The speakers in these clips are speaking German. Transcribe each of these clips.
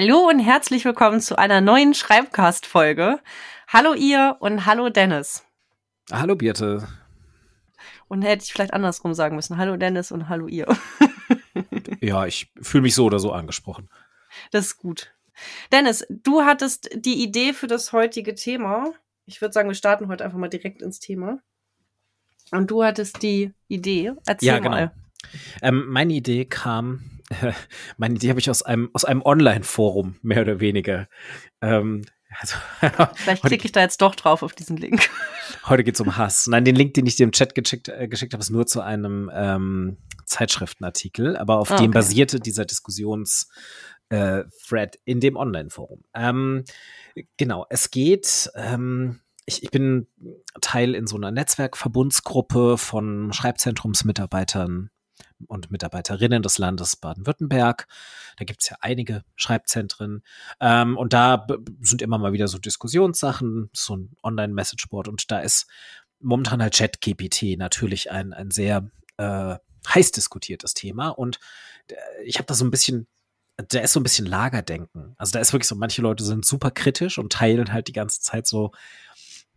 Hallo und herzlich willkommen zu einer neuen Schreibcast-Folge. Hallo ihr und hallo Dennis. Hallo Birte. Und hätte ich vielleicht andersrum sagen müssen. Hallo Dennis und hallo ihr. ja, ich fühle mich so oder so angesprochen. Das ist gut. Dennis, du hattest die Idee für das heutige Thema. Ich würde sagen, wir starten heute einfach mal direkt ins Thema. Und du hattest die Idee. Erzähl ja, genau. mal. Ähm, meine Idee kam meine Idee habe ich aus einem, aus einem Online-Forum, mehr oder weniger. Ähm, also, Vielleicht klicke ich da jetzt doch drauf auf diesen Link. Heute geht es um Hass. Nein, den Link, den ich dir im Chat geschickt, äh, geschickt habe, ist nur zu einem ähm, Zeitschriftenartikel, aber auf ah, dem basierte dieser Diskussions- äh, Thread in dem Online-Forum. Ähm, genau, es geht, ähm, ich, ich bin Teil in so einer Netzwerkverbundsgruppe von Schreibzentrumsmitarbeitern und Mitarbeiterinnen des Landes Baden-Württemberg. Da gibt es ja einige Schreibzentren. Ähm, und da sind immer mal wieder so Diskussionssachen, so ein Online-Messageboard. Und da ist momentan halt ChatGPT natürlich ein, ein sehr äh, heiß diskutiertes Thema. Und äh, ich habe da so ein bisschen da ist so ein bisschen Lagerdenken. Also da ist wirklich so, manche Leute sind super kritisch und teilen halt die ganze Zeit so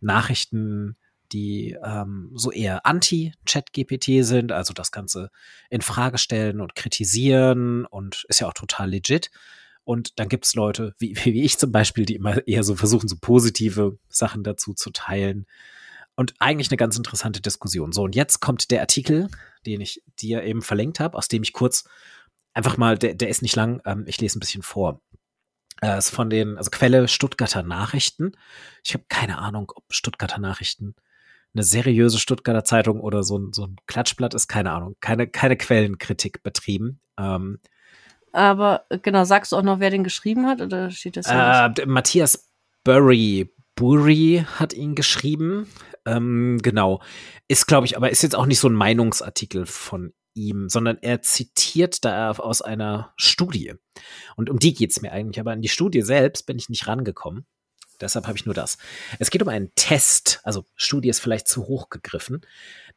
Nachrichten die ähm, so eher anti-Chat-GPT sind, also das Ganze in Frage stellen und kritisieren und ist ja auch total legit. Und dann gibt's Leute, wie, wie ich zum Beispiel, die immer eher so versuchen, so positive Sachen dazu zu teilen. Und eigentlich eine ganz interessante Diskussion. So, und jetzt kommt der Artikel, den ich dir eben verlinkt habe, aus dem ich kurz einfach mal, der, der ist nicht lang, ähm, ich lese ein bisschen vor. Äh, ist von den, also Quelle Stuttgarter Nachrichten. Ich habe keine Ahnung, ob Stuttgarter Nachrichten eine seriöse Stuttgarter Zeitung oder so ein, so ein Klatschblatt ist, keine Ahnung, keine, keine Quellenkritik betrieben. Ähm, Aber genau, sagst du auch noch, wer den geschrieben hat oder steht das äh, Matthias Burry, Burry hat ihn geschrieben. Ähm, genau. Ist, glaube ich, aber ist jetzt auch nicht so ein Meinungsartikel von ihm, sondern er zitiert da aus einer Studie. Und um die geht's mir eigentlich. Aber an die Studie selbst bin ich nicht rangekommen. Deshalb habe ich nur das. Es geht um einen Test, also Studie ist vielleicht zu hoch gegriffen,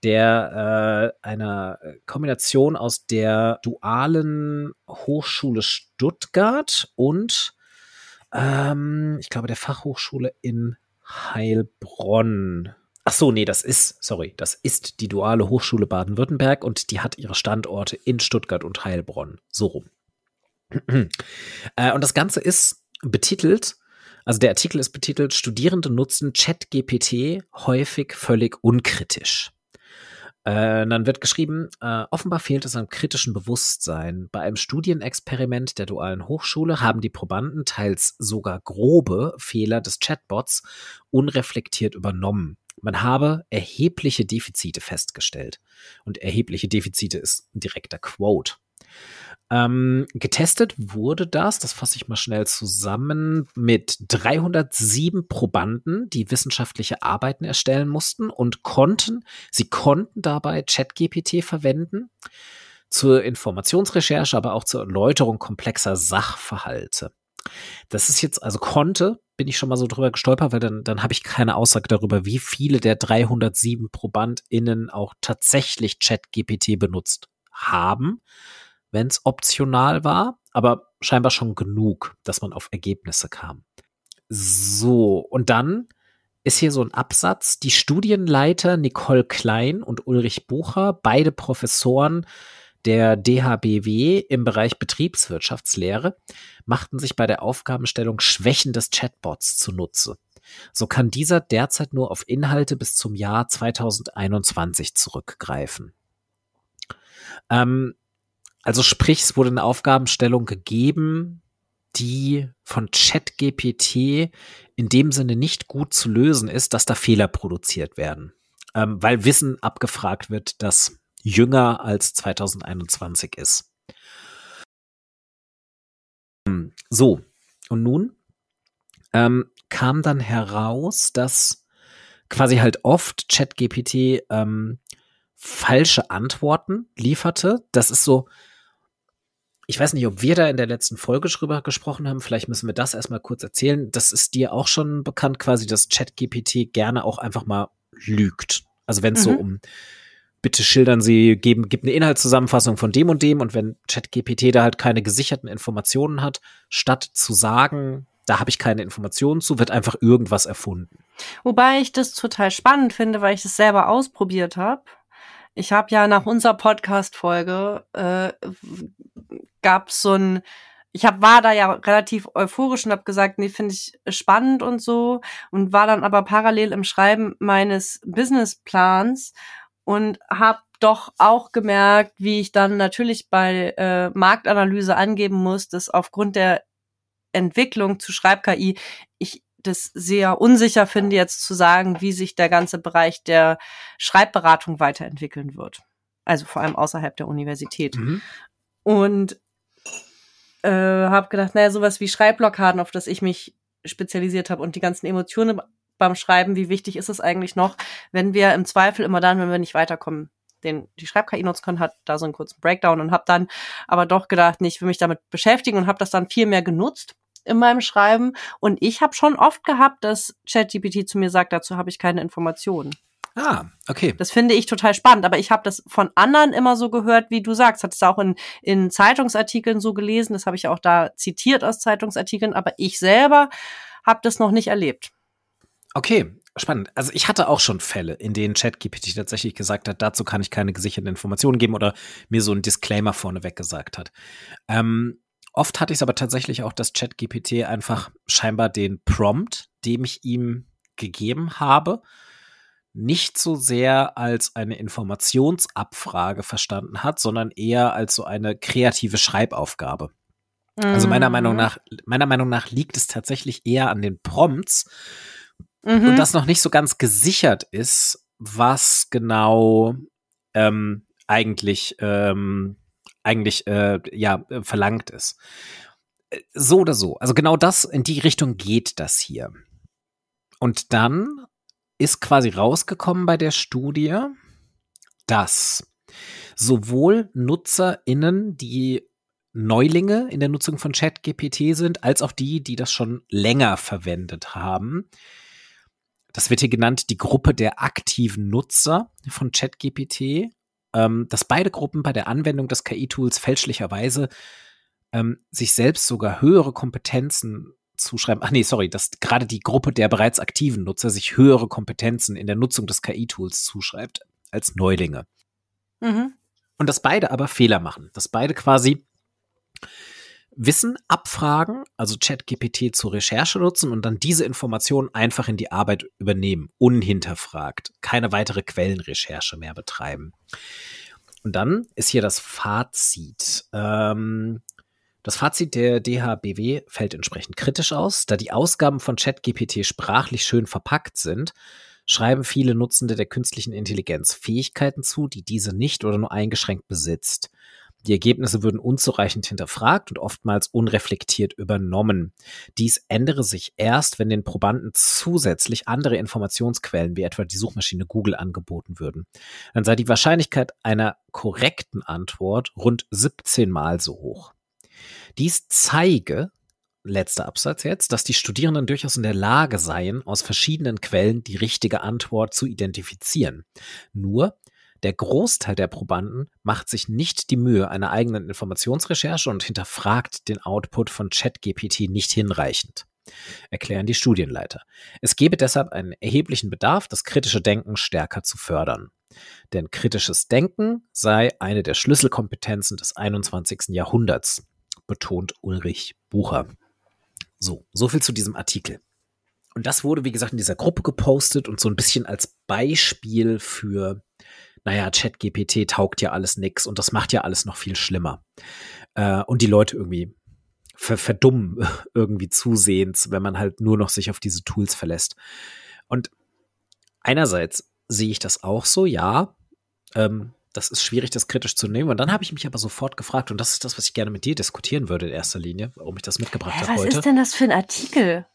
der äh, einer Kombination aus der dualen Hochschule Stuttgart und ähm, ich glaube der Fachhochschule in Heilbronn. Ach so, nee, das ist, sorry, das ist die duale Hochschule Baden-Württemberg und die hat ihre Standorte in Stuttgart und Heilbronn. So rum. äh, und das Ganze ist betitelt also der Artikel ist betitelt, Studierende nutzen ChatGPT häufig völlig unkritisch. Äh, dann wird geschrieben, äh, offenbar fehlt es am kritischen Bewusstsein. Bei einem Studienexperiment der dualen Hochschule haben die Probanden teils sogar grobe Fehler des Chatbots unreflektiert übernommen. Man habe erhebliche Defizite festgestellt. Und erhebliche Defizite ist ein direkter Quote. Ähm, getestet wurde das, das fasse ich mal schnell zusammen, mit 307 Probanden, die wissenschaftliche Arbeiten erstellen mussten und konnten, sie konnten dabei ChatGPT verwenden zur Informationsrecherche, aber auch zur Erläuterung komplexer Sachverhalte. Das ist jetzt, also konnte, bin ich schon mal so drüber gestolpert, weil dann, dann habe ich keine Aussage darüber, wie viele der 307 ProbandInnen auch tatsächlich ChatGPT benutzt haben wenn es optional war, aber scheinbar schon genug, dass man auf Ergebnisse kam. So, und dann ist hier so ein Absatz. Die Studienleiter Nicole Klein und Ulrich Bucher, beide Professoren der DHBW im Bereich Betriebswirtschaftslehre, machten sich bei der Aufgabenstellung Schwächen des Chatbots zunutze. So kann dieser derzeit nur auf Inhalte bis zum Jahr 2021 zurückgreifen. Ähm, also sprich, es wurde eine Aufgabenstellung gegeben, die von ChatGPT in dem Sinne nicht gut zu lösen ist, dass da Fehler produziert werden. Ähm, weil Wissen abgefragt wird, das jünger als 2021 ist. So, und nun ähm, kam dann heraus, dass quasi halt oft ChatGPT ähm, falsche Antworten lieferte. Das ist so, ich weiß nicht, ob wir da in der letzten Folge drüber gesprochen haben. Vielleicht müssen wir das erstmal kurz erzählen. Das ist dir auch schon bekannt, quasi, dass ChatGPT gerne auch einfach mal lügt. Also wenn es mhm. so um bitte schildern Sie, geben, gibt eine Inhaltszusammenfassung von dem und dem und wenn ChatGPT da halt keine gesicherten Informationen hat, statt zu sagen, da habe ich keine Informationen zu, wird einfach irgendwas erfunden. Wobei ich das total spannend finde, weil ich es selber ausprobiert habe. Ich habe ja nach unserer Podcast-Folge äh, gab so ein ich hab, war da ja relativ euphorisch und habe gesagt, nee, finde ich spannend und so und war dann aber parallel im Schreiben meines Businessplans und habe doch auch gemerkt, wie ich dann natürlich bei äh, Marktanalyse angeben muss, dass aufgrund der Entwicklung zu Schreib-KI ich das sehr unsicher finde, jetzt zu sagen, wie sich der ganze Bereich der Schreibberatung weiterentwickeln wird. Also vor allem außerhalb der Universität. Mhm. Und äh, habe gedacht, naja, sowas wie Schreibblockaden, auf das ich mich spezialisiert habe und die ganzen Emotionen beim Schreiben, wie wichtig ist es eigentlich noch, wenn wir im Zweifel immer dann, wenn wir nicht weiterkommen, den die Schreib-KI nutzen können, hat da so einen kurzen Breakdown und habe dann aber doch gedacht, nee, ich will mich damit beschäftigen und habe das dann viel mehr genutzt in meinem Schreiben. Und ich habe schon oft gehabt, dass ChatGPT zu mir sagt, dazu habe ich keine Informationen. Ah, okay. Das finde ich total spannend, aber ich habe das von anderen immer so gehört, wie du sagst. Hat es auch in, in Zeitungsartikeln so gelesen, das habe ich auch da zitiert aus Zeitungsartikeln, aber ich selber habe das noch nicht erlebt. Okay, spannend. Also ich hatte auch schon Fälle, in denen ChatGPT tatsächlich gesagt hat, dazu kann ich keine gesicherten Informationen geben oder mir so ein Disclaimer vorneweg gesagt hat. Ähm, Oft hatte ich es aber tatsächlich auch, dass ChatGPT einfach scheinbar den Prompt, dem ich ihm gegeben habe, nicht so sehr als eine Informationsabfrage verstanden hat, sondern eher als so eine kreative Schreibaufgabe. Mhm. Also meiner Meinung mhm. nach, meiner Meinung nach liegt es tatsächlich eher an den Prompts mhm. und das noch nicht so ganz gesichert ist, was genau ähm, eigentlich ähm, eigentlich äh, ja äh, verlangt ist. Äh, so oder so. Also genau das, in die Richtung geht das hier. Und dann ist quasi rausgekommen bei der Studie, dass sowohl NutzerInnen, die Neulinge in der Nutzung von ChatGPT sind, als auch die, die das schon länger verwendet haben. Das wird hier genannt die Gruppe der aktiven Nutzer von ChatGPT ähm, dass beide Gruppen bei der Anwendung des KI-Tools fälschlicherweise ähm, sich selbst sogar höhere Kompetenzen zuschreiben. Ach nee, sorry, dass gerade die Gruppe der bereits aktiven Nutzer sich höhere Kompetenzen in der Nutzung des KI-Tools zuschreibt als Neulinge. Mhm. Und dass beide aber Fehler machen, dass beide quasi Wissen abfragen, also ChatGPT zur Recherche nutzen und dann diese Informationen einfach in die Arbeit übernehmen, unhinterfragt, keine weitere Quellenrecherche mehr betreiben. Und dann ist hier das Fazit. Ähm, das Fazit der DHBW fällt entsprechend kritisch aus, da die Ausgaben von ChatGPT sprachlich schön verpackt sind, schreiben viele Nutzende der künstlichen Intelligenz Fähigkeiten zu, die diese nicht oder nur eingeschränkt besitzt. Die Ergebnisse würden unzureichend hinterfragt und oftmals unreflektiert übernommen. Dies ändere sich erst, wenn den Probanden zusätzlich andere Informationsquellen wie etwa die Suchmaschine Google angeboten würden. Dann sei die Wahrscheinlichkeit einer korrekten Antwort rund 17 Mal so hoch. Dies zeige, letzter Absatz jetzt, dass die Studierenden durchaus in der Lage seien, aus verschiedenen Quellen die richtige Antwort zu identifizieren. Nur der Großteil der Probanden macht sich nicht die Mühe einer eigenen Informationsrecherche und hinterfragt den Output von ChatGPT nicht hinreichend, erklären die Studienleiter. Es gebe deshalb einen erheblichen Bedarf, das kritische Denken stärker zu fördern. Denn kritisches Denken sei eine der Schlüsselkompetenzen des 21. Jahrhunderts, betont Ulrich Bucher. So, so viel zu diesem Artikel. Und das wurde, wie gesagt, in dieser Gruppe gepostet und so ein bisschen als Beispiel für naja, ChatGPT taugt ja alles nix und das macht ja alles noch viel schlimmer. Äh, und die Leute irgendwie ver verdummen irgendwie zusehends, wenn man halt nur noch sich auf diese Tools verlässt. Und einerseits sehe ich das auch so, ja. Ähm, das ist schwierig, das kritisch zu nehmen. Und dann habe ich mich aber sofort gefragt, und das ist das, was ich gerne mit dir diskutieren würde in erster Linie, warum ich das mitgebracht habe heute. Was ist denn das für ein Artikel?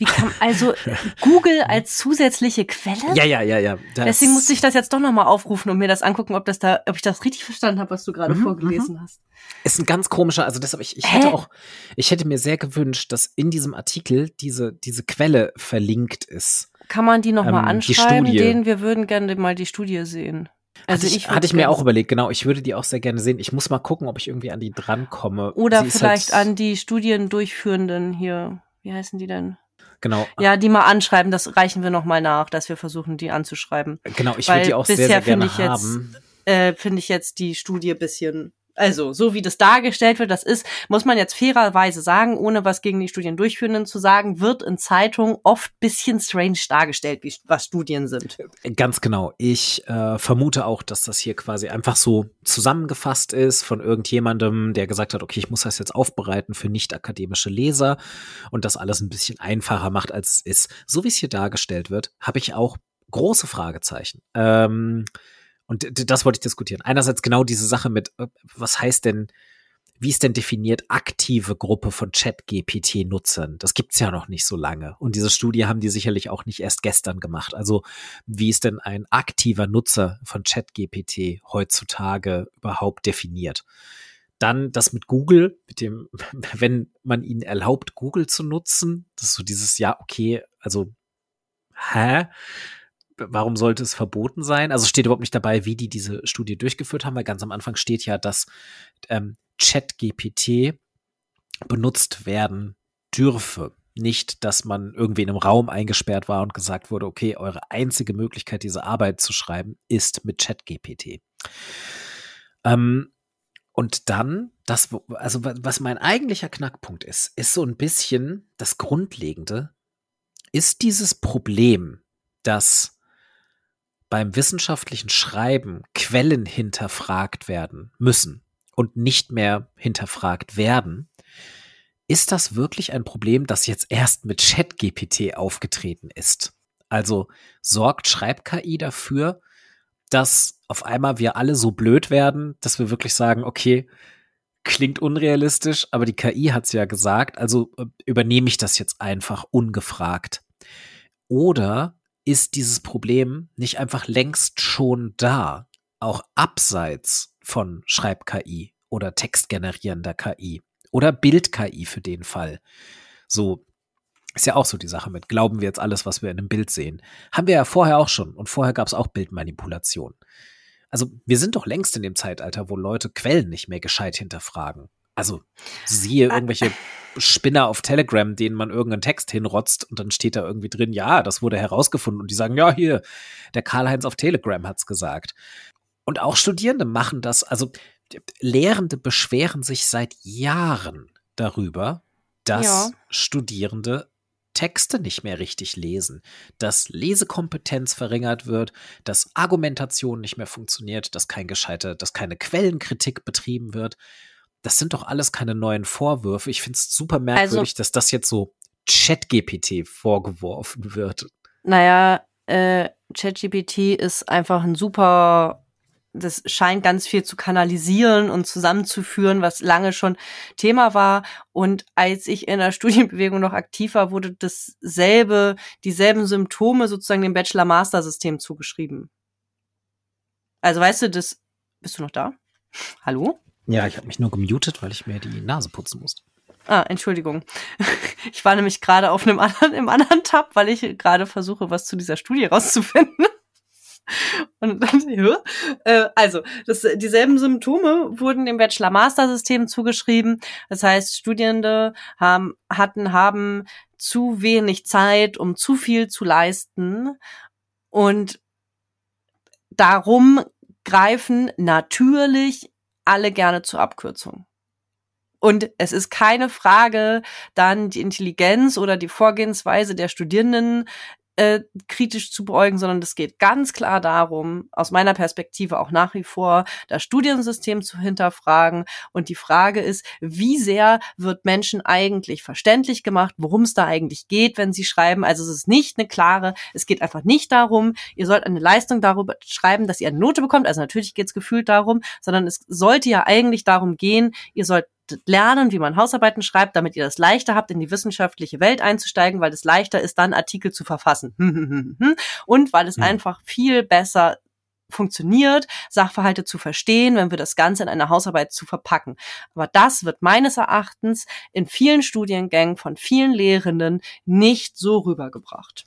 Wie kann also Google als zusätzliche Quelle? Ja, ja, ja, ja. Deswegen musste ich das jetzt doch nochmal aufrufen und mir das angucken, ob das da, ob ich das richtig verstanden habe, was du gerade mhm, vorgelesen mhm. hast. Ist ein ganz komischer, also deshalb, ich, ich hätte auch, ich hätte mir sehr gewünscht, dass in diesem Artikel diese, diese Quelle verlinkt ist. Kann man die nochmal ähm, anschreiben, die denen wir würden gerne mal die Studie sehen. Also hatte ich, hatte ich mir auch überlegt, genau, ich würde die auch sehr gerne sehen. Ich muss mal gucken, ob ich irgendwie an die drankomme. Oder vielleicht halt an die Studiendurchführenden hier. Wie heißen die denn? Genau. Ja, die mal anschreiben, das reichen wir nochmal nach, dass wir versuchen, die anzuschreiben. Genau, ich würde die auch sehr, sehr gerne haben. Äh, finde ich jetzt die Studie bisschen also, so wie das dargestellt wird, das ist, muss man jetzt fairerweise sagen, ohne was gegen die Studiendurchführenden zu sagen, wird in Zeitungen oft bisschen strange dargestellt, wie, was Studien sind. Ganz genau. Ich äh, vermute auch, dass das hier quasi einfach so zusammengefasst ist von irgendjemandem, der gesagt hat, okay, ich muss das jetzt aufbereiten für nicht akademische Leser und das alles ein bisschen einfacher macht, als es ist. So wie es hier dargestellt wird, habe ich auch große Fragezeichen. Ähm, und das wollte ich diskutieren. Einerseits genau diese Sache mit, äh, was heißt denn, wie ist denn definiert aktive Gruppe von Chat-GPT-Nutzern? Das gibt's ja noch nicht so lange. Und diese Studie haben die sicherlich auch nicht erst gestern gemacht. Also wie ist denn ein aktiver Nutzer von Chat-GPT heutzutage überhaupt definiert? Dann das mit Google, mit dem, wenn man ihnen erlaubt, Google zu nutzen, das ist so dieses, ja, okay, also, hä? Warum sollte es verboten sein? Also steht überhaupt nicht dabei, wie die diese Studie durchgeführt haben, weil ganz am Anfang steht ja, dass ähm, ChatGPT benutzt werden dürfe. Nicht, dass man irgendwie in einem Raum eingesperrt war und gesagt wurde, okay, eure einzige Möglichkeit, diese Arbeit zu schreiben, ist mit ChatGPT. Ähm, und dann, das, also was mein eigentlicher Knackpunkt ist, ist so ein bisschen das Grundlegende, ist dieses Problem, dass beim wissenschaftlichen Schreiben Quellen hinterfragt werden müssen und nicht mehr hinterfragt werden, ist das wirklich ein Problem, das jetzt erst mit ChatGPT aufgetreten ist? Also sorgt Schreib-KI dafür, dass auf einmal wir alle so blöd werden, dass wir wirklich sagen, okay, klingt unrealistisch, aber die KI hat es ja gesagt, also äh, übernehme ich das jetzt einfach ungefragt. Oder ist dieses Problem nicht einfach längst schon da, auch abseits von Schreib-KI oder textgenerierender KI oder Bild-KI für den Fall. So ist ja auch so die Sache mit, glauben wir jetzt alles, was wir in einem Bild sehen. Haben wir ja vorher auch schon und vorher gab es auch Bildmanipulation. Also wir sind doch längst in dem Zeitalter, wo Leute Quellen nicht mehr gescheit hinterfragen. Also siehe irgendwelche Spinner auf Telegram, denen man irgendeinen Text hinrotzt und dann steht da irgendwie drin, ja, das wurde herausgefunden und die sagen, ja, hier, der Karl-Heinz auf Telegram hat's gesagt. Und auch Studierende machen das, also Lehrende beschweren sich seit Jahren darüber, dass ja. Studierende Texte nicht mehr richtig lesen, dass Lesekompetenz verringert wird, dass Argumentation nicht mehr funktioniert, dass kein gescheiter, dass keine Quellenkritik betrieben wird das sind doch alles keine neuen Vorwürfe. Ich finde es super merkwürdig, also, dass das jetzt so ChatGPT vorgeworfen wird. Naja, äh, ChatGPT ist einfach ein super, das scheint ganz viel zu kanalisieren und zusammenzuführen, was lange schon Thema war. Und als ich in der Studienbewegung noch aktiv war, wurde dasselbe, dieselben Symptome sozusagen dem Bachelor-Master-System zugeschrieben. Also weißt du, das, bist du noch da? Hallo? Ja, ich habe mich nur gemutet, weil ich mir die Nase putzen musste. Ah, Entschuldigung. Ich war nämlich gerade auf einem anderen, im anderen Tab, weil ich gerade versuche, was zu dieser Studie rauszufinden. Und dann, ja. Äh, also, das, dieselben Symptome wurden dem Bachelor-Master-System zugeschrieben. Das heißt, Studierende haben, hatten, haben zu wenig Zeit, um zu viel zu leisten. Und darum greifen natürlich alle gerne zur Abkürzung. Und es ist keine Frage, dann die Intelligenz oder die Vorgehensweise der Studierenden äh, kritisch zu beäugen, sondern es geht ganz klar darum, aus meiner Perspektive auch nach wie vor, das Studiensystem zu hinterfragen. Und die Frage ist, wie sehr wird Menschen eigentlich verständlich gemacht, worum es da eigentlich geht, wenn sie schreiben. Also es ist nicht eine klare, es geht einfach nicht darum, ihr sollt eine Leistung darüber schreiben, dass ihr eine Note bekommt. Also natürlich geht es gefühlt darum, sondern es sollte ja eigentlich darum gehen, ihr sollt lernen, wie man Hausarbeiten schreibt, damit ihr das leichter habt, in die wissenschaftliche Welt einzusteigen, weil es leichter ist, dann Artikel zu verfassen. Und weil es ja. einfach viel besser funktioniert, Sachverhalte zu verstehen, wenn wir das Ganze in eine Hausarbeit zu verpacken. Aber das wird meines Erachtens in vielen Studiengängen von vielen Lehrenden nicht so rübergebracht.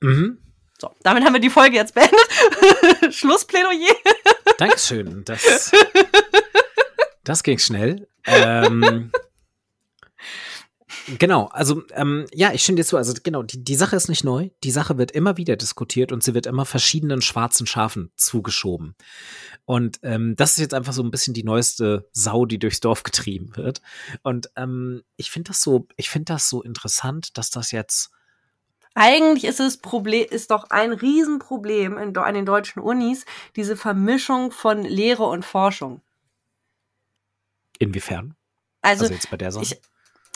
Mhm. So, damit haben wir die Folge jetzt beendet. Schlussplädoyer. Dankeschön. Das, das ging schnell. Ähm, Genau, also ähm, ja, ich stimme dir zu. Also genau, die, die Sache ist nicht neu. Die Sache wird immer wieder diskutiert und sie wird immer verschiedenen schwarzen Schafen zugeschoben. Und ähm, das ist jetzt einfach so ein bisschen die neueste Sau, die durchs Dorf getrieben wird. Und ähm, ich finde das so, ich finde das so interessant, dass das jetzt eigentlich ist es Problem, ist doch ein Riesenproblem in, an den deutschen Unis, diese Vermischung von Lehre und Forschung. Inwiefern? Also, also jetzt bei der Sache? Ich,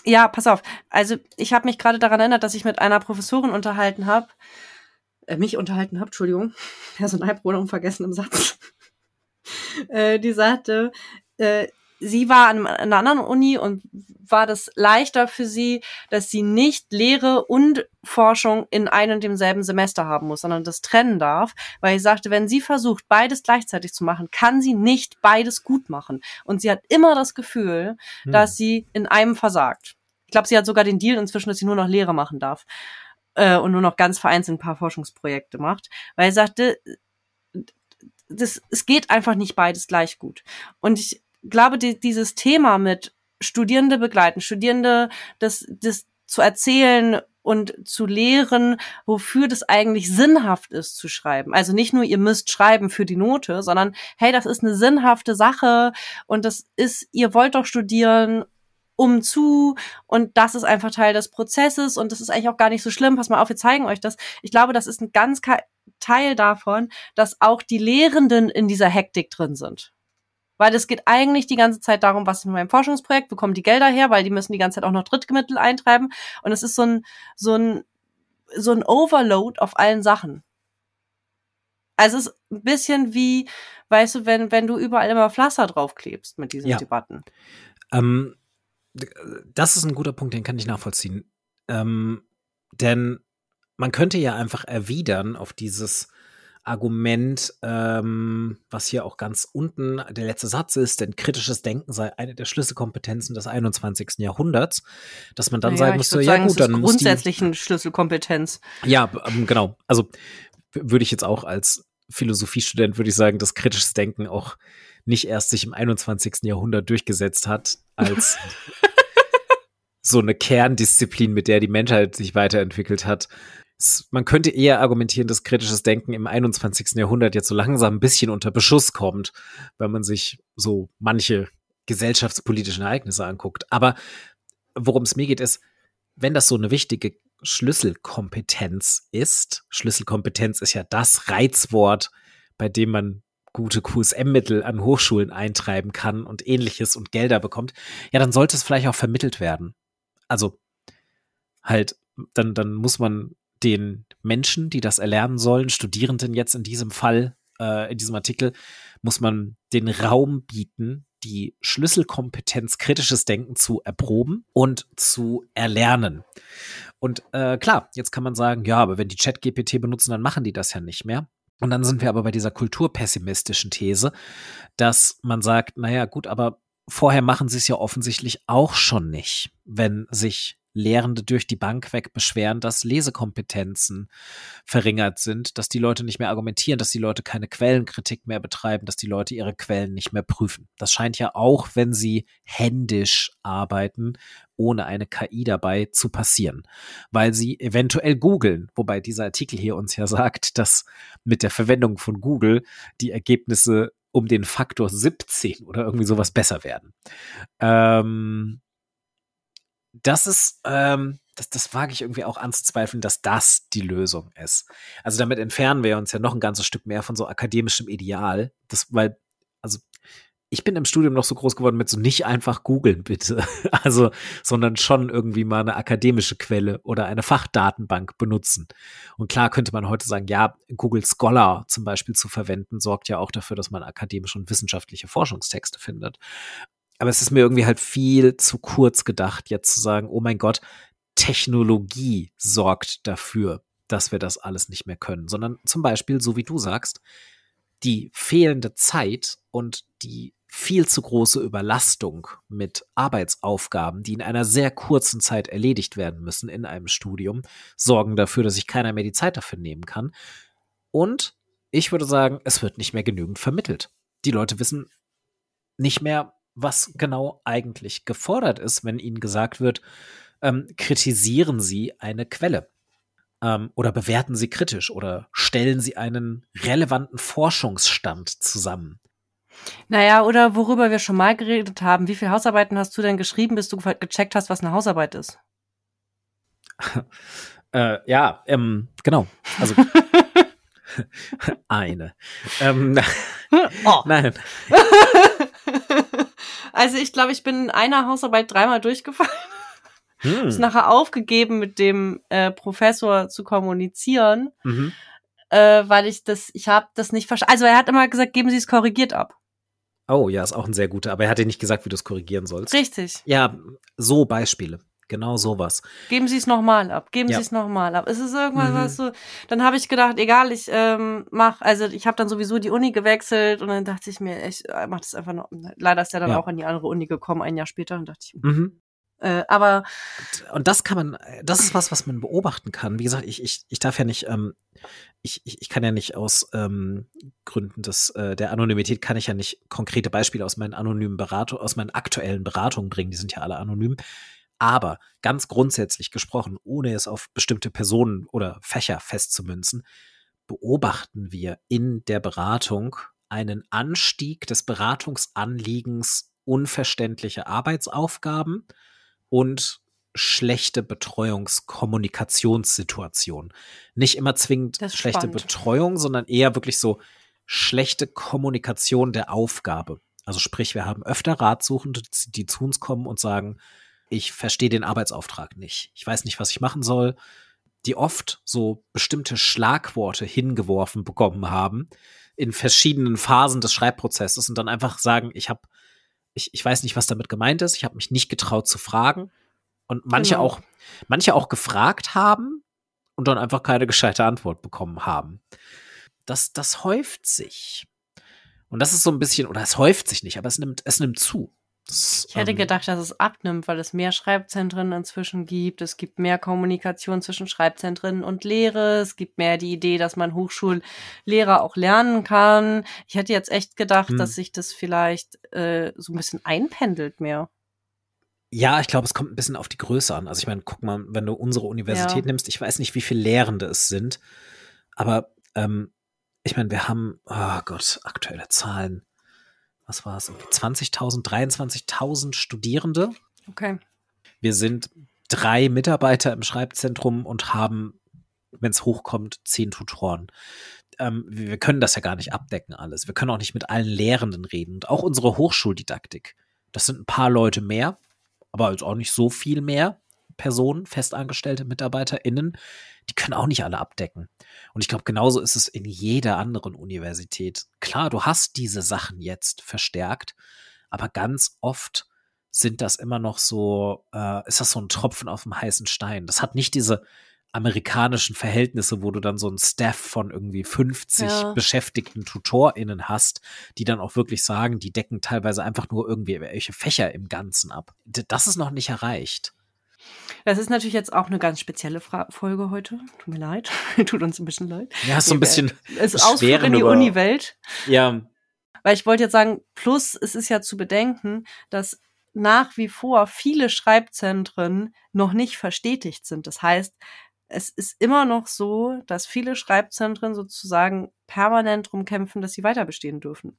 ja, pass auf. Also ich habe mich gerade daran erinnert, dass ich mit einer Professorin unterhalten habe, äh, mich unterhalten habe, Entschuldigung, Personalpronomen vergessen im Satz. äh, die sagte, äh, sie war an, einer anderen Uni und war das leichter für sie, dass sie nicht Lehre und Forschung in einem und demselben Semester haben muss, sondern das trennen darf, weil sie sagte, wenn sie versucht, beides gleichzeitig zu machen, kann sie nicht beides gut machen. Und sie hat immer das Gefühl, hm. dass sie in einem versagt. Ich glaube, sie hat sogar den Deal inzwischen, dass sie nur noch Lehre machen darf äh, und nur noch ganz vereinzelt ein paar Forschungsprojekte macht, weil sie sagte, das, es geht einfach nicht beides gleich gut. Und ich glaube, die, dieses Thema mit Studierende begleiten, Studierende das, das zu erzählen und zu lehren, wofür das eigentlich sinnhaft ist zu schreiben. Also nicht nur ihr müsst schreiben für die Note, sondern hey, das ist eine sinnhafte Sache und das ist, ihr wollt doch studieren um zu und das ist einfach Teil des Prozesses und das ist eigentlich auch gar nicht so schlimm. Pass mal auf, wir zeigen euch das. Ich glaube, das ist ein ganz Teil davon, dass auch die Lehrenden in dieser Hektik drin sind. Weil es geht eigentlich die ganze Zeit darum, was ist mit meinem Forschungsprojekt, wo kommen die Gelder her, weil die müssen die ganze Zeit auch noch Drittmittel eintreiben. Und es ist so ein, so ein, so ein Overload auf allen Sachen. Also es ist ein bisschen wie, weißt du, wenn, wenn du überall immer Pflaster draufklebst mit diesen ja. Debatten. Ähm, das ist ein guter Punkt, den kann ich nachvollziehen. Ähm, denn man könnte ja einfach erwidern auf dieses Argument, ähm, was hier auch ganz unten der letzte Satz ist, denn kritisches Denken sei eine der Schlüsselkompetenzen des 21. Jahrhunderts, dass man dann ja, sagen müsste, ja gut, dann muss grundsätzlichen Schlüsselkompetenz. Ja, ähm, genau. Also würde ich jetzt auch als Philosophiestudent würde ich sagen, dass kritisches Denken auch nicht erst sich im 21. Jahrhundert durchgesetzt hat als so eine Kerndisziplin, mit der die Menschheit sich weiterentwickelt hat. Man könnte eher argumentieren, dass kritisches Denken im 21. Jahrhundert jetzt so langsam ein bisschen unter Beschuss kommt, wenn man sich so manche gesellschaftspolitischen Ereignisse anguckt. Aber worum es mir geht, ist, wenn das so eine wichtige Schlüsselkompetenz ist, Schlüsselkompetenz ist ja das Reizwort, bei dem man gute QSM-Mittel an Hochschulen eintreiben kann und ähnliches und Gelder bekommt, ja, dann sollte es vielleicht auch vermittelt werden. Also halt, dann, dann muss man den Menschen, die das erlernen sollen, Studierenden jetzt in diesem Fall, äh, in diesem Artikel, muss man den Raum bieten, die Schlüsselkompetenz kritisches Denken zu erproben und zu erlernen. Und äh, klar, jetzt kann man sagen, ja, aber wenn die Chat-GPT benutzen, dann machen die das ja nicht mehr. Und dann sind wir aber bei dieser kulturpessimistischen These, dass man sagt, naja, gut, aber vorher machen sie es ja offensichtlich auch schon nicht, wenn sich Lehrende durch die Bank weg beschweren, dass Lesekompetenzen verringert sind, dass die Leute nicht mehr argumentieren, dass die Leute keine Quellenkritik mehr betreiben, dass die Leute ihre Quellen nicht mehr prüfen. Das scheint ja auch, wenn sie händisch arbeiten, ohne eine KI dabei zu passieren, weil sie eventuell googeln, wobei dieser Artikel hier uns ja sagt, dass mit der Verwendung von Google die Ergebnisse um den Faktor 17 oder irgendwie sowas besser werden. Ähm, das ist, ähm, das, das wage ich irgendwie auch anzuzweifeln, dass das die Lösung ist. Also damit entfernen wir uns ja noch ein ganzes Stück mehr von so akademischem Ideal. Das, weil, also ich bin im Studium noch so groß geworden mit so nicht einfach googeln, bitte. Also, sondern schon irgendwie mal eine akademische Quelle oder eine Fachdatenbank benutzen. Und klar könnte man heute sagen, ja, Google Scholar zum Beispiel zu verwenden, sorgt ja auch dafür, dass man akademische und wissenschaftliche Forschungstexte findet. Aber es ist mir irgendwie halt viel zu kurz gedacht, jetzt zu sagen, oh mein Gott, Technologie sorgt dafür, dass wir das alles nicht mehr können, sondern zum Beispiel, so wie du sagst, die fehlende Zeit und die viel zu große Überlastung mit Arbeitsaufgaben, die in einer sehr kurzen Zeit erledigt werden müssen in einem Studium, sorgen dafür, dass sich keiner mehr die Zeit dafür nehmen kann. Und ich würde sagen, es wird nicht mehr genügend vermittelt. Die Leute wissen nicht mehr, was genau eigentlich gefordert ist, wenn ihnen gesagt wird, ähm, kritisieren Sie eine Quelle ähm, oder bewerten Sie kritisch oder stellen Sie einen relevanten Forschungsstand zusammen. Naja, oder worüber wir schon mal geredet haben. Wie viele Hausarbeiten hast du denn geschrieben, bis du gecheckt hast, was eine Hausarbeit ist? äh, ja, ähm, genau. Also eine. Ähm, oh. Nein. Also ich glaube, ich bin in einer Hausarbeit dreimal durchgefallen. Hm. Ist nachher aufgegeben, mit dem äh, Professor zu kommunizieren, mhm. äh, weil ich das, ich habe das nicht verstanden. Also er hat immer gesagt, geben Sie es korrigiert ab. Oh, ja, ist auch ein sehr guter. Aber er hat dir nicht gesagt, wie du es korrigieren sollst. Richtig. Ja, so Beispiele. Genau sowas. Geben Sie es nochmal ab. Geben ja. Sie es nochmal ab. Es ist irgendwas, mhm. was so. Dann habe ich gedacht, egal, ich ähm, mach, also ich habe dann sowieso die Uni gewechselt und dann dachte ich mir, ich äh, mach das einfach noch. Leider ist er dann ja. auch an die andere Uni gekommen, ein Jahr später, und dachte ich, mhm. Äh, aber und das kann man, das ist was, was man beobachten kann. Wie gesagt, ich, ich, ich darf ja nicht, ähm, ich, ich, ich kann ja nicht aus ähm, Gründen des äh, der Anonymität kann ich ja nicht konkrete Beispiele aus meinen anonymen Beratungen, aus meinen aktuellen Beratungen bringen. Die sind ja alle anonym. Aber ganz grundsätzlich gesprochen, ohne es auf bestimmte Personen oder Fächer festzumünzen, beobachten wir in der Beratung einen Anstieg des Beratungsanliegens unverständliche Arbeitsaufgaben und schlechte Betreuungskommunikationssituation. Nicht immer zwingend schlechte spannend. Betreuung, sondern eher wirklich so schlechte Kommunikation der Aufgabe. Also sprich, wir haben öfter Ratsuchende, die zu uns kommen und sagen, ich verstehe den Arbeitsauftrag nicht. Ich weiß nicht, was ich machen soll. Die oft so bestimmte Schlagworte hingeworfen bekommen haben in verschiedenen Phasen des Schreibprozesses und dann einfach sagen, ich habe ich, ich weiß nicht, was damit gemeint ist. Ich habe mich nicht getraut zu fragen. Und manche genau. auch, manche auch gefragt haben und dann einfach keine gescheite Antwort bekommen haben. Das, das häuft sich. Und das ist so ein bisschen, oder es häuft sich nicht, aber es nimmt, es nimmt zu. Das, ich hätte ähm, gedacht, dass es abnimmt, weil es mehr Schreibzentren inzwischen gibt. Es gibt mehr Kommunikation zwischen Schreibzentren und Lehre. Es gibt mehr die Idee, dass man Hochschullehrer auch lernen kann. Ich hätte jetzt echt gedacht, hm. dass sich das vielleicht äh, so ein bisschen einpendelt mehr. Ja, ich glaube, es kommt ein bisschen auf die Größe an. Also ich meine, guck mal, wenn du unsere Universität ja. nimmst, ich weiß nicht, wie viele Lehrende es sind, aber ähm, ich meine, wir haben, oh Gott, aktuelle Zahlen was war es, 20.000, 23.000 Studierende. Okay. Wir sind drei Mitarbeiter im Schreibzentrum und haben, wenn es hochkommt, zehn Tutoren. Ähm, wir können das ja gar nicht abdecken alles. Wir können auch nicht mit allen Lehrenden reden. Und auch unsere Hochschuldidaktik. Das sind ein paar Leute mehr, aber also auch nicht so viel mehr Personen, festangestellte MitarbeiterInnen, die können auch nicht alle abdecken. Und ich glaube, genauso ist es in jeder anderen Universität. Klar, du hast diese Sachen jetzt verstärkt, aber ganz oft sind das immer noch so, äh, ist das so ein Tropfen auf dem heißen Stein. Das hat nicht diese amerikanischen Verhältnisse, wo du dann so ein Staff von irgendwie 50 ja. beschäftigten TutorInnen hast, die dann auch wirklich sagen, die decken teilweise einfach nur irgendwie welche Fächer im Ganzen ab. Das ist noch nicht erreicht. Das ist natürlich jetzt auch eine ganz spezielle Fra Folge heute. Tut mir leid. Tut uns ein bisschen leid. Ja, so ein bisschen. Es ist Ausflug in die Uni-Welt. Ja. Weil ich wollte jetzt sagen, plus es ist ja zu bedenken, dass nach wie vor viele Schreibzentren noch nicht verstetigt sind. Das heißt, es ist immer noch so, dass viele Schreibzentren sozusagen permanent drum kämpfen, dass sie weiter bestehen dürfen.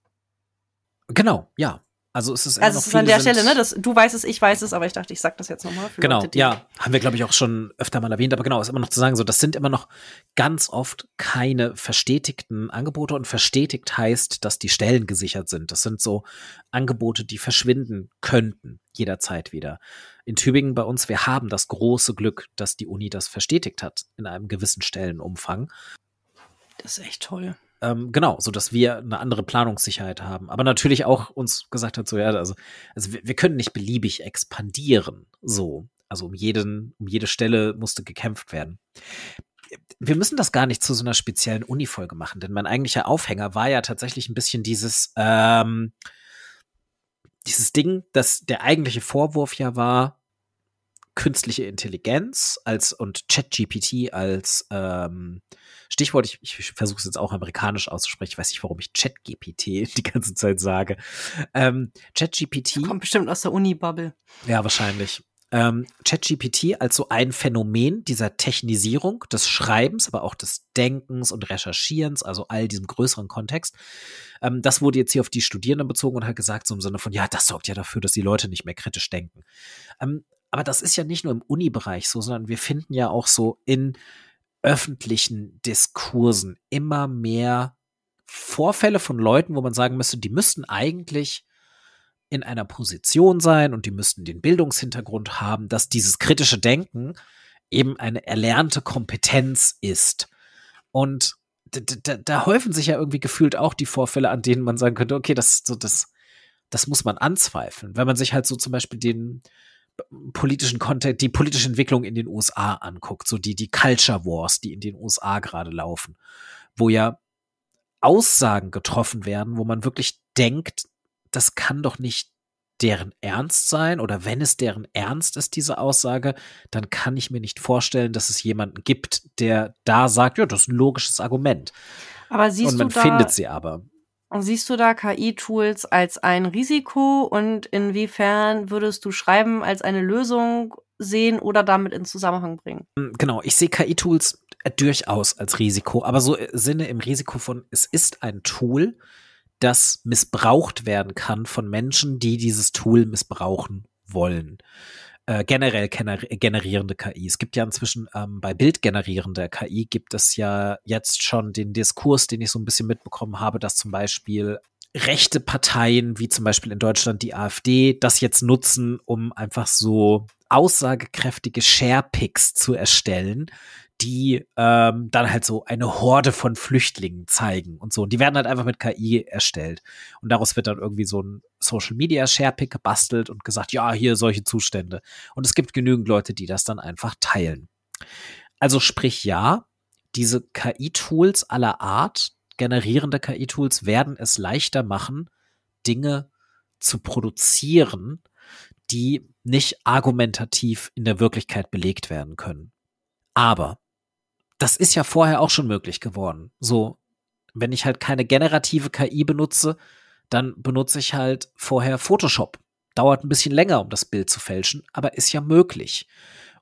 Genau, ja. Also es ist, also es ist an der Stelle, ne? Das, du weißt es, ich weiß es, aber ich dachte, ich sag das jetzt nochmal. Genau, Leute, ja, haben wir glaube ich auch schon öfter mal erwähnt, aber genau, ist immer noch zu sagen, so das sind immer noch ganz oft keine verstetigten Angebote und verstetigt heißt, dass die Stellen gesichert sind. Das sind so Angebote, die verschwinden könnten jederzeit wieder. In Tübingen bei uns, wir haben das große Glück, dass die Uni das verstetigt hat in einem gewissen Stellenumfang. Das ist echt toll. Ähm, genau, so dass wir eine andere Planungssicherheit haben. Aber natürlich auch uns gesagt hat, so ja, also, also wir, wir können nicht beliebig expandieren. So, also um jeden, um jede Stelle musste gekämpft werden. Wir müssen das gar nicht zu so einer speziellen Unifolge machen, denn mein eigentlicher Aufhänger war ja tatsächlich ein bisschen dieses, ähm, dieses Ding, dass der eigentliche Vorwurf ja war, künstliche Intelligenz als und ChatGPT als ähm, Stichwort, ich, ich versuche es jetzt auch amerikanisch auszusprechen, ich weiß nicht, warum ich ChatGPT die ganze Zeit sage. Ähm, ChatGPT. Kommt bestimmt aus der Uni-Bubble. Ja, wahrscheinlich. Ähm, ChatGPT als so ein Phänomen dieser Technisierung des Schreibens, aber auch des Denkens und Recherchierens, also all diesem größeren Kontext. Ähm, das wurde jetzt hier auf die Studierenden bezogen und hat gesagt, so im Sinne von, ja, das sorgt ja dafür, dass die Leute nicht mehr kritisch denken. Ähm, aber das ist ja nicht nur im Uni-Bereich so, sondern wir finden ja auch so in öffentlichen Diskursen immer mehr Vorfälle von Leuten, wo man sagen müsste, die müssten eigentlich in einer Position sein und die müssten den Bildungshintergrund haben, dass dieses kritische Denken eben eine erlernte Kompetenz ist. Und da, häufen sich ja irgendwie gefühlt auch die Vorfälle, an denen man sagen könnte, okay, das, das, das muss man anzweifeln. Wenn man sich halt so zum Beispiel den politischen Kontext, die politische Entwicklung in den USA anguckt, so die, die Culture Wars, die in den USA gerade laufen, wo ja Aussagen getroffen werden, wo man wirklich denkt, das kann doch nicht deren Ernst sein oder wenn es deren Ernst ist, diese Aussage, dann kann ich mir nicht vorstellen, dass es jemanden gibt, der da sagt, ja, das ist ein logisches Argument. Aber siehst Und man du da, findet sie aber. Siehst du da KI-Tools als ein Risiko und inwiefern würdest du Schreiben als eine Lösung sehen oder damit in Zusammenhang bringen? Genau, ich sehe KI-Tools durchaus als Risiko, aber so Sinne im Risiko von, es ist ein Tool, das missbraucht werden kann von Menschen, die dieses Tool missbrauchen wollen. Äh, generell generierende KI. Es gibt ja inzwischen ähm, bei bildgenerierender KI gibt es ja jetzt schon den Diskurs, den ich so ein bisschen mitbekommen habe, dass zum Beispiel rechte Parteien, wie zum Beispiel in Deutschland die AfD, das jetzt nutzen, um einfach so aussagekräftige Sharepics zu erstellen, die ähm, dann halt so eine Horde von Flüchtlingen zeigen und so. Und die werden halt einfach mit KI erstellt. Und daraus wird dann irgendwie so ein Social Media Sharepick gebastelt und gesagt, ja, hier solche Zustände. Und es gibt genügend Leute, die das dann einfach teilen. Also sprich ja, diese KI-Tools aller Art, generierende KI-Tools, werden es leichter machen, Dinge zu produzieren, die nicht argumentativ in der Wirklichkeit belegt werden können. Aber das ist ja vorher auch schon möglich geworden. So, wenn ich halt keine generative KI benutze, dann benutze ich halt vorher Photoshop. Dauert ein bisschen länger, um das Bild zu fälschen, aber ist ja möglich.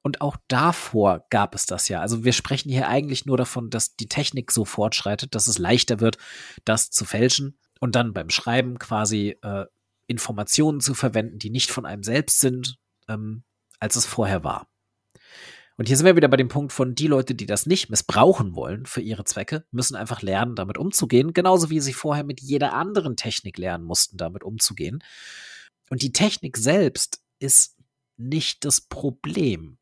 Und auch davor gab es das ja. Also wir sprechen hier eigentlich nur davon, dass die Technik so fortschreitet, dass es leichter wird, das zu fälschen und dann beim Schreiben quasi äh, Informationen zu verwenden, die nicht von einem selbst sind, ähm, als es vorher war. Und hier sind wir wieder bei dem Punkt von, die Leute, die das nicht missbrauchen wollen für ihre Zwecke, müssen einfach lernen, damit umzugehen, genauso wie sie vorher mit jeder anderen Technik lernen mussten, damit umzugehen. Und die Technik selbst ist nicht das Problem,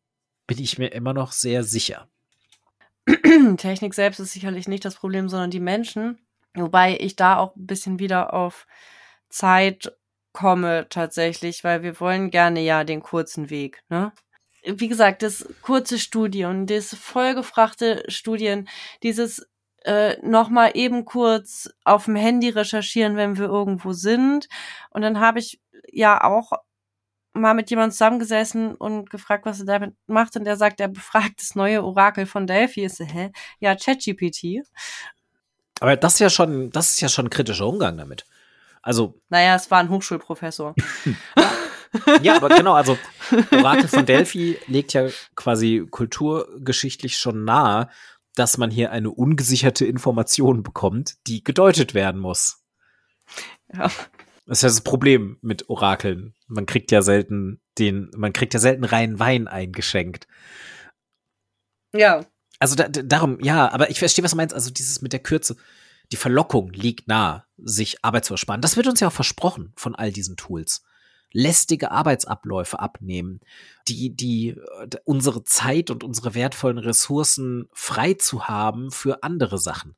bin ich mir immer noch sehr sicher. Technik selbst ist sicherlich nicht das Problem, sondern die Menschen. Wobei ich da auch ein bisschen wieder auf Zeit komme tatsächlich, weil wir wollen gerne ja den kurzen Weg, ne? wie gesagt, das kurze Studien, das vollgefrachte Studien, dieses äh, nochmal eben kurz auf dem Handy recherchieren, wenn wir irgendwo sind. Und dann habe ich ja auch mal mit jemandem zusammengesessen und gefragt, was er damit macht. Und er sagt, er befragt das neue Orakel von Delphi. Ist, hä? Ja, ChatGPT. Aber das ist ja schon, das ist ja schon ein kritischer Umgang damit. Also. Naja, es war ein Hochschulprofessor. ja, aber genau, also Orakel von Delphi legt ja quasi kulturgeschichtlich schon nahe, dass man hier eine ungesicherte Information bekommt, die gedeutet werden muss. Ja. Das ist ja das Problem mit Orakeln. Man kriegt ja selten den, man kriegt ja selten reinen Wein eingeschenkt. Ja. Also da, darum, ja, aber ich verstehe, was du meinst. Also dieses mit der Kürze, die Verlockung liegt nahe, sich Arbeit zu ersparen. Das wird uns ja auch versprochen von all diesen Tools lästige Arbeitsabläufe abnehmen, die, die äh, unsere Zeit und unsere wertvollen Ressourcen frei zu haben für andere Sachen.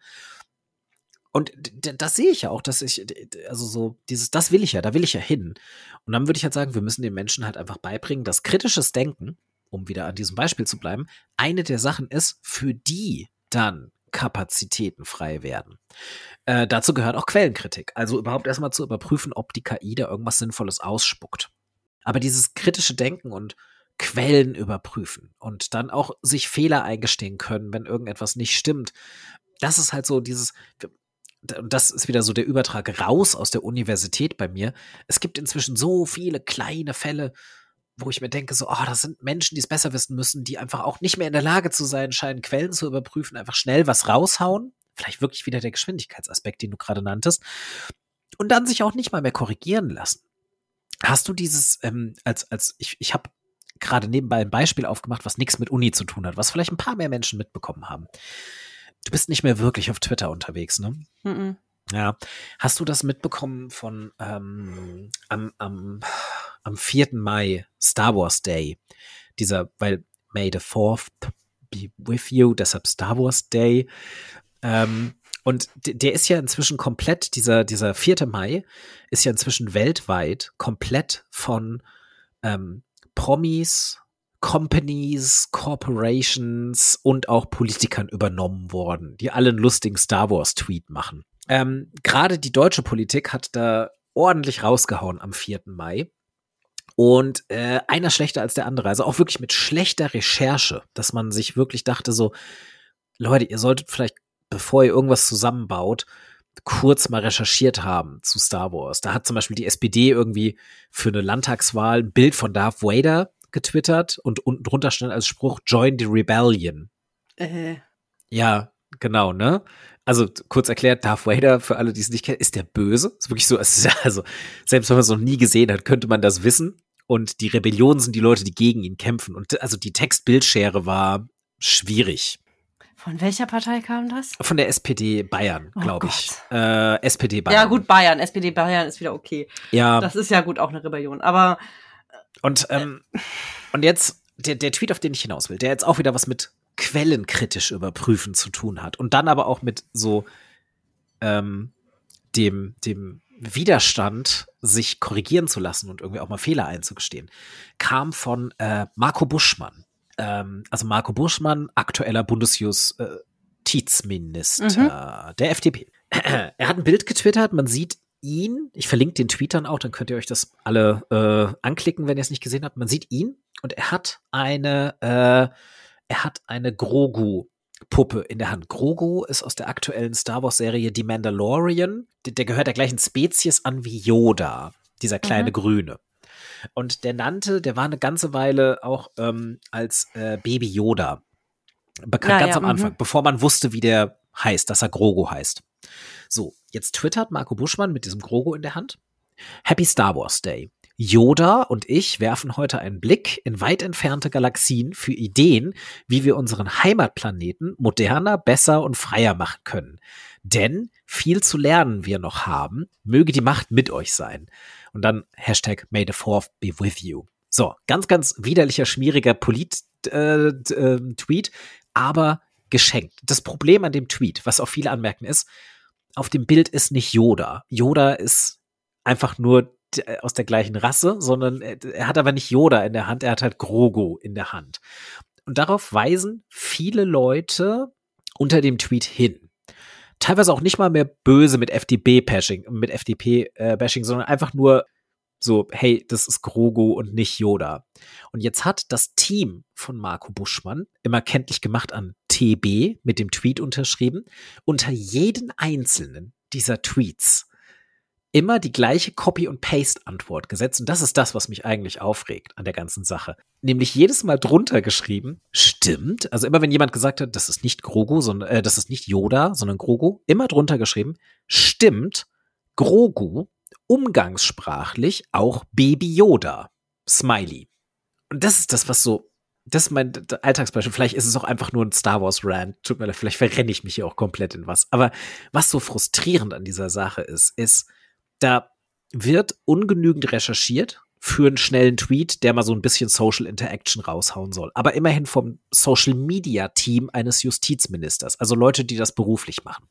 Und das sehe ich ja auch, dass ich, also so, dieses, das will ich ja, da will ich ja hin. Und dann würde ich halt sagen, wir müssen den Menschen halt einfach beibringen, dass kritisches Denken, um wieder an diesem Beispiel zu bleiben, eine der Sachen ist, für die dann Speicherkapazitäten frei werden. Äh, dazu gehört auch Quellenkritik. Also überhaupt erstmal zu überprüfen, ob die KI da irgendwas Sinnvolles ausspuckt. Aber dieses kritische Denken und Quellen überprüfen und dann auch sich Fehler eingestehen können, wenn irgendetwas nicht stimmt. Das ist halt so dieses, das ist wieder so der Übertrag raus aus der Universität bei mir. Es gibt inzwischen so viele kleine Fälle, wo ich mir denke, so, oh, das sind Menschen, die es besser wissen müssen, die einfach auch nicht mehr in der Lage zu sein scheinen, Quellen zu überprüfen, einfach schnell was raushauen. Vielleicht wirklich wieder der Geschwindigkeitsaspekt, den du gerade nanntest. Und dann sich auch nicht mal mehr korrigieren lassen. Hast du dieses, ähm, als, als, ich, ich habe gerade nebenbei ein Beispiel aufgemacht, was nichts mit Uni zu tun hat, was vielleicht ein paar mehr Menschen mitbekommen haben. Du bist nicht mehr wirklich auf Twitter unterwegs, ne? Mm, -mm. Ja. Hast du das mitbekommen von ähm, am, am, am 4. Mai, Star Wars Day? Dieser, weil May the 4th be with you, deshalb Star Wars Day. Ähm, und der ist ja inzwischen komplett, dieser, dieser 4. Mai ist ja inzwischen weltweit komplett von ähm, Promis, Companies, Corporations und auch Politikern übernommen worden, die alle einen lustigen Star Wars-Tweet machen. Ähm, Gerade die deutsche Politik hat da ordentlich rausgehauen am 4. Mai. Und äh, einer schlechter als der andere. Also auch wirklich mit schlechter Recherche, dass man sich wirklich dachte, so, Leute, ihr solltet vielleicht, bevor ihr irgendwas zusammenbaut, kurz mal recherchiert haben zu Star Wars. Da hat zum Beispiel die SPD irgendwie für eine Landtagswahl ein Bild von Darth Vader getwittert und unten drunter stand als Spruch Join the Rebellion. Äh. Ja, genau, ne? Also kurz erklärt, Darth Vader, für alle, die es nicht kennen, ist der Böse. Ist wirklich so, also selbst wenn man es noch nie gesehen hat, könnte man das wissen. Und die Rebellion sind die Leute, die gegen ihn kämpfen. Und also die Textbildschere war schwierig. Von welcher Partei kam das? Von der SPD Bayern, glaube oh ich. Äh, SPD Bayern. Ja, gut, Bayern. SPD Bayern ist wieder okay. Ja. Das ist ja gut auch eine Rebellion. Aber. Und, ähm, und jetzt der, der Tweet, auf den ich hinaus will, der jetzt auch wieder was mit quellenkritisch überprüfen zu tun hat. Und dann aber auch mit so ähm, dem, dem Widerstand, sich korrigieren zu lassen und irgendwie auch mal Fehler einzugestehen, kam von äh, Marco Buschmann ähm, also Marco Buschmann, aktueller Bundesjustizminister mhm. der FDP. er hat ein Bild getwittert, man sieht ihn, ich verlinke den Tweet dann auch, dann könnt ihr euch das alle äh, anklicken, wenn ihr es nicht gesehen habt. Man sieht ihn und er hat eine, äh, er hat eine Grogu Puppe in der Hand. Grogu ist aus der aktuellen Star Wars Serie The Mandalorian. Der, der gehört der gleichen Spezies an wie Yoda, dieser kleine mhm. Grüne. Und der nannte, der war eine ganze Weile auch ähm, als äh, Baby Yoda bekannt, ja, ganz am Anfang, -hmm. bevor man wusste, wie der heißt, dass er Grogu heißt. So, jetzt twittert Marco Buschmann mit diesem Grogu in der Hand. Happy Star Wars Day. Yoda und ich werfen heute einen Blick in weit entfernte Galaxien für Ideen, wie wir unseren Heimatplaneten moderner, besser und freier machen können. Denn viel zu lernen wir noch haben, möge die Macht mit euch sein und dann Hashtag May the Fourth be with you. So, ganz, ganz widerlicher, schmieriger Polit-Tweet, äh, äh, aber geschenkt. Das Problem an dem Tweet, was auch viele anmerken, ist, auf dem Bild ist nicht Yoda. Yoda ist einfach nur aus der gleichen Rasse, sondern er hat aber nicht Yoda in der Hand, er hat halt Grogu in der Hand. Und darauf weisen viele Leute unter dem Tweet hin teilweise auch nicht mal mehr böse mit FDP-Bashing, mit FDP-Bashing, äh, sondern einfach nur so, hey, das ist Grogu und nicht Yoda. Und jetzt hat das Team von Marco Buschmann, immer kenntlich gemacht an TB, mit dem Tweet unterschrieben, unter jeden einzelnen dieser Tweets immer die gleiche Copy- und Paste-Antwort gesetzt. Und das ist das, was mich eigentlich aufregt an der ganzen Sache. Nämlich jedes Mal drunter geschrieben, stimmt. Also immer wenn jemand gesagt hat, das ist nicht Grogu, sondern äh, das ist nicht Yoda, sondern Grogu, immer drunter geschrieben, stimmt, Grogu, umgangssprachlich auch Baby Yoda. Smiley. Und das ist das, was so das ist mein Alltagsbeispiel. Vielleicht ist es auch einfach nur ein Star Wars Rant. Tut mir leid, vielleicht verrenne ich mich hier auch komplett in was. Aber was so frustrierend an dieser Sache ist, ist, da wird ungenügend recherchiert für einen schnellen Tweet, der mal so ein bisschen Social Interaction raushauen soll. Aber immerhin vom Social Media Team eines Justizministers, also Leute, die das beruflich machen.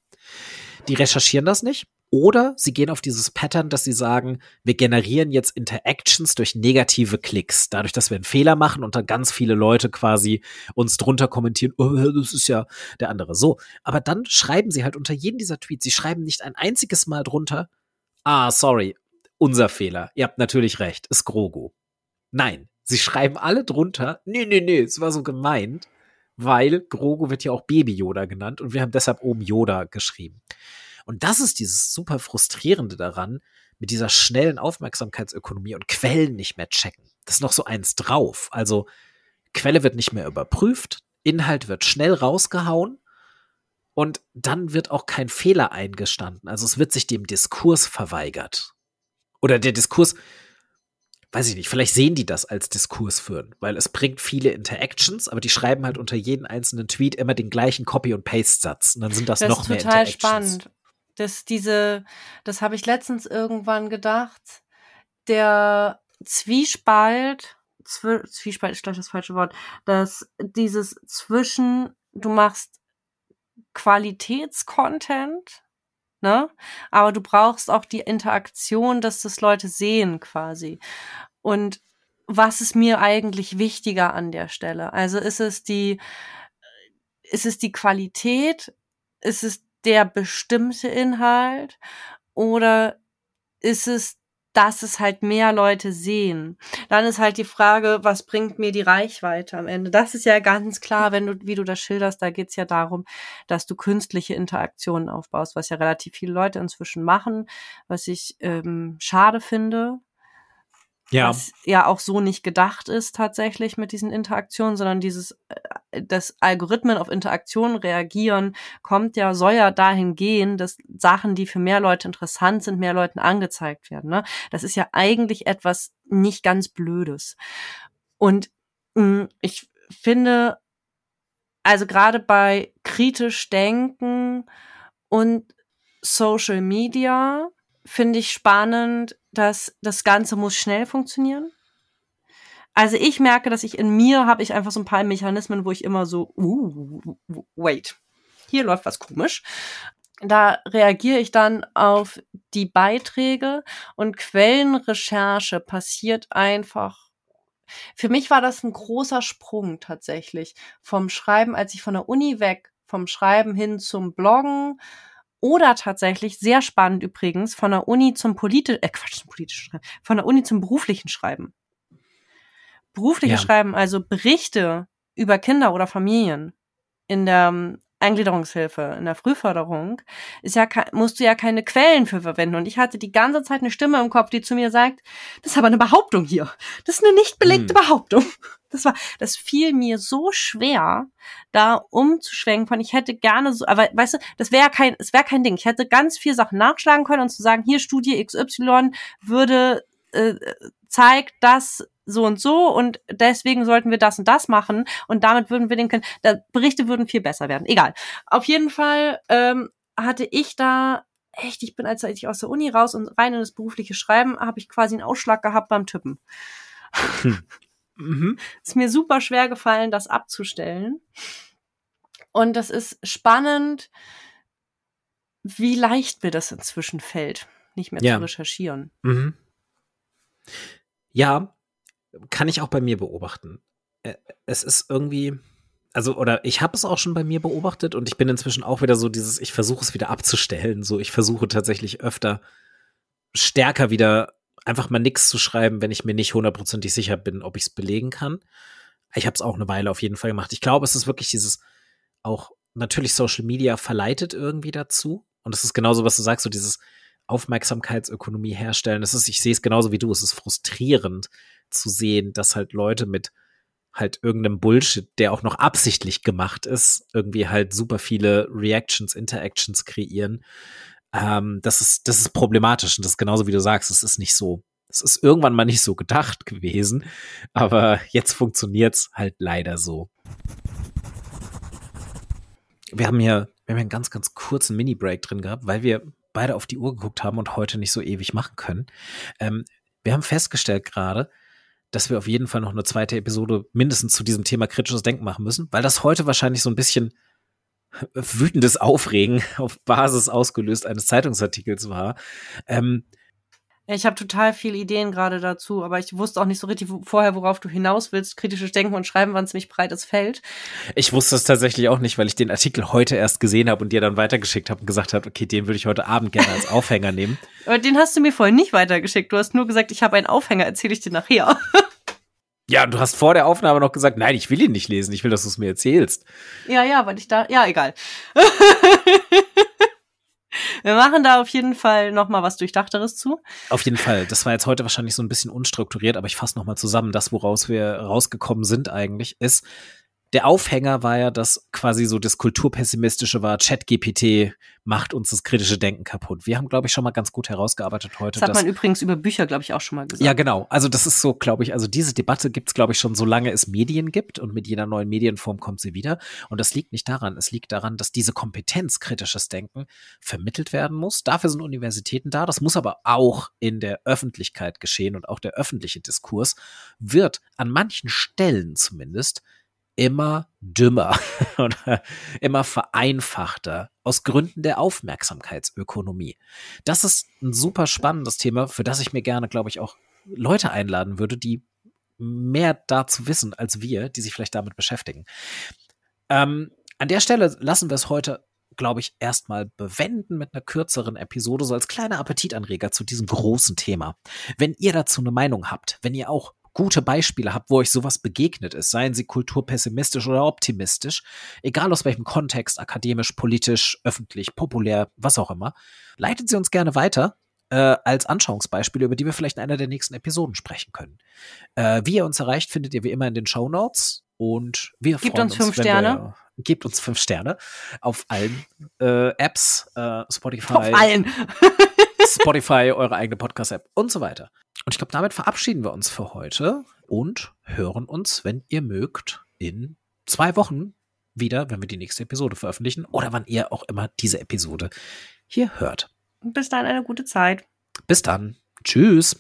Die recherchieren das nicht Oder sie gehen auf dieses Pattern, dass sie sagen, wir generieren jetzt Interactions durch negative Klicks. Dadurch, dass wir einen Fehler machen und dann ganz viele Leute quasi uns drunter kommentieren, oh, das ist ja der andere. So. Aber dann schreiben sie halt unter jedem dieser Tweets, sie schreiben nicht ein einziges Mal drunter, ah, sorry, unser Fehler. Ihr habt natürlich recht, ist Grogu. Nein, sie schreiben alle drunter, nee, nee, nee, es war so gemeint, weil Grogu wird ja auch Baby Yoda genannt und wir haben deshalb oben Yoda geschrieben. Und das ist dieses super frustrierende daran, mit dieser schnellen Aufmerksamkeitsökonomie und Quellen nicht mehr checken. Das ist noch so eins drauf. Also Quelle wird nicht mehr überprüft, Inhalt wird schnell rausgehauen und dann wird auch kein Fehler eingestanden. Also es wird sich dem Diskurs verweigert. Oder der Diskurs, weiß ich nicht, vielleicht sehen die das als Diskurs führen, weil es bringt viele Interactions, aber die schreiben halt unter jeden einzelnen Tweet immer den gleichen Copy- und Paste-Satz. Und dann sind das, das noch mehr Interactions. Das ist total spannend. Das, diese, das habe ich letztens irgendwann gedacht. Der Zwiespalt, Zwi Zwiespalt ist gleich das falsche Wort, dass dieses zwischen, du machst Qualitätscontent, ne? Aber du brauchst auch die Interaktion, dass das Leute sehen quasi. Und was ist mir eigentlich wichtiger an der Stelle? Also ist es die, ist es die Qualität? Ist es der bestimmte Inhalt oder ist es, dass es halt mehr Leute sehen? Dann ist halt die Frage, was bringt mir die Reichweite am Ende? Das ist ja ganz klar, wenn du, wie du das schilderst, da geht's ja darum, dass du künstliche Interaktionen aufbaust, was ja relativ viele Leute inzwischen machen, was ich ähm, schade finde, ja. was ja auch so nicht gedacht ist tatsächlich mit diesen Interaktionen, sondern dieses, äh, das Algorithmen auf Interaktionen reagieren, kommt ja, soll ja dahin gehen, dass Sachen, die für mehr Leute interessant sind, mehr Leuten angezeigt werden. Ne? Das ist ja eigentlich etwas nicht ganz Blödes. Und mh, hm, ich finde, also gerade bei kritisch denken und Social Media finde ich spannend, dass das Ganze muss schnell funktionieren. Also ich merke, dass ich in mir habe ich einfach so ein paar Mechanismen, wo ich immer so, uh, wait, hier läuft was komisch. Da reagiere ich dann auf die Beiträge und Quellenrecherche passiert einfach. Für mich war das ein großer Sprung tatsächlich vom Schreiben, als ich von der Uni weg, vom Schreiben hin zum Bloggen, oder tatsächlich, sehr spannend übrigens, von der Uni zum politischen, äh Quatsch, zum politischen Schreiben, von der Uni zum beruflichen Schreiben. Berufliches ja. Schreiben, also Berichte über Kinder oder Familien in der ähm, Eingliederungshilfe, in der Frühförderung, ist ja, musst du ja keine Quellen für verwenden. Und ich hatte die ganze Zeit eine Stimme im Kopf, die zu mir sagt, das ist aber eine Behauptung hier. Das ist eine nicht belegte hm. Behauptung. Das war, das fiel mir so schwer, da umzuschwenken von, ich hätte gerne so, aber weißt du, das wäre kein, es wäre kein Ding. Ich hätte ganz viel Sachen nachschlagen können und zu sagen, hier Studie XY würde äh, zeigt das so und so und deswegen sollten wir das und das machen und damit würden wir den können. Da, Berichte würden viel besser werden. Egal. Auf jeden Fall ähm, hatte ich da echt, ich bin als ich aus der Uni raus und rein in das berufliche Schreiben, habe ich quasi einen Ausschlag gehabt beim Tippen. Hm. Mhm. Ist mir super schwer gefallen, das abzustellen. Und das ist spannend, wie leicht mir das inzwischen fällt, nicht mehr ja. zu recherchieren. Mhm. Ja, kann ich auch bei mir beobachten. Es ist irgendwie, also, oder ich habe es auch schon bei mir beobachtet und ich bin inzwischen auch wieder so dieses, ich versuche es wieder abzustellen. So, ich versuche tatsächlich öfter stärker wieder einfach mal nichts zu schreiben, wenn ich mir nicht hundertprozentig sicher bin, ob ich es belegen kann. Ich habe es auch eine Weile auf jeden Fall gemacht. Ich glaube, es ist wirklich dieses auch natürlich Social Media verleitet irgendwie dazu. Und es ist genauso, was du sagst, so dieses Aufmerksamkeitsökonomie herstellen. Das ist, ich sehe es genauso wie du. Es ist frustrierend zu sehen, dass halt Leute mit halt irgendeinem Bullshit, der auch noch absichtlich gemacht ist, irgendwie halt super viele Reactions, Interactions kreieren ähm, das ist, das ist problematisch und das ist genauso wie du sagst, es ist nicht so, es ist irgendwann mal nicht so gedacht gewesen, aber jetzt funktioniert's halt leider so. Wir haben hier, wir haben hier einen ganz, ganz kurzen Mini-Break drin gehabt, weil wir beide auf die Uhr geguckt haben und heute nicht so ewig machen können. Ähm, wir haben festgestellt gerade, dass wir auf jeden Fall noch eine zweite Episode mindestens zu diesem Thema kritisches Denken machen müssen, weil das heute wahrscheinlich so ein bisschen wütendes Aufregen auf Basis ausgelöst eines Zeitungsartikels war. Ähm, ich habe total viele Ideen gerade dazu, aber ich wusste auch nicht so richtig vorher, worauf du hinaus willst. Kritisches Denken und Schreiben war ein ziemlich breites Feld. Ich wusste es tatsächlich auch nicht, weil ich den Artikel heute erst gesehen habe und dir dann weitergeschickt habe und gesagt habe, okay, den würde ich heute Abend gerne als Aufhänger nehmen. Aber den hast du mir vorhin nicht weitergeschickt. Du hast nur gesagt, ich habe einen Aufhänger, erzähle ich dir nachher. Ja, du hast vor der Aufnahme noch gesagt, nein, ich will ihn nicht lesen, ich will, dass du es mir erzählst. Ja, ja, weil ich da, ja, egal. Wir machen da auf jeden Fall noch mal was Durchdachteres zu. Auf jeden Fall. Das war jetzt heute wahrscheinlich so ein bisschen unstrukturiert, aber ich fasse noch mal zusammen. Das, woraus wir rausgekommen sind eigentlich, ist, der Aufhänger war ja, dass quasi so das Kulturpessimistische war, ChatGPT macht uns das kritische Denken kaputt. Wir haben, glaube ich, schon mal ganz gut herausgearbeitet heute. Das hat man übrigens über Bücher, glaube ich, auch schon mal gesagt. Ja, genau. Also das ist so, glaube ich, also diese Debatte gibt es, glaube ich, schon, solange es Medien gibt und mit jeder neuen Medienform kommt sie wieder. Und das liegt nicht daran. Es liegt daran, dass diese Kompetenz, kritisches Denken, vermittelt werden muss. Dafür sind Universitäten da. Das muss aber auch in der Öffentlichkeit geschehen und auch der öffentliche Diskurs wird an manchen Stellen zumindest immer dümmer oder immer vereinfachter aus Gründen der Aufmerksamkeitsökonomie. Das ist ein super spannendes Thema, für das ich mir gerne, glaube ich, auch Leute einladen würde, die mehr dazu wissen als wir, die sich vielleicht damit beschäftigen. Ähm, an der Stelle lassen wir es heute, glaube ich, erstmal bewenden mit einer kürzeren Episode, so als kleiner Appetitanreger zu diesem großen Thema. Wenn ihr dazu eine Meinung habt, wenn ihr auch gute Beispiele habt, wo euch sowas begegnet ist, seien sie kulturpessimistisch oder optimistisch, egal aus welchem Kontext, akademisch, politisch, öffentlich, populär, was auch immer, leitet sie uns gerne weiter äh, als Anschauungsbeispiele, über die wir vielleicht in einer der nächsten Episoden sprechen können. Äh, wie ihr uns erreicht, findet ihr wie immer in den Show Notes und wir Gebt freuen uns, uns fünf Sterne. Wir, gebt uns fünf Sterne auf allen äh, Apps, äh, Spotify. Auf allen. Spotify, eure eigene Podcast-App und so weiter. Und ich glaube, damit verabschieden wir uns für heute und hören uns, wenn ihr mögt, in zwei Wochen wieder, wenn wir die nächste Episode veröffentlichen oder wann ihr auch immer diese Episode hier hört. Bis dann eine gute Zeit. Bis dann. Tschüss.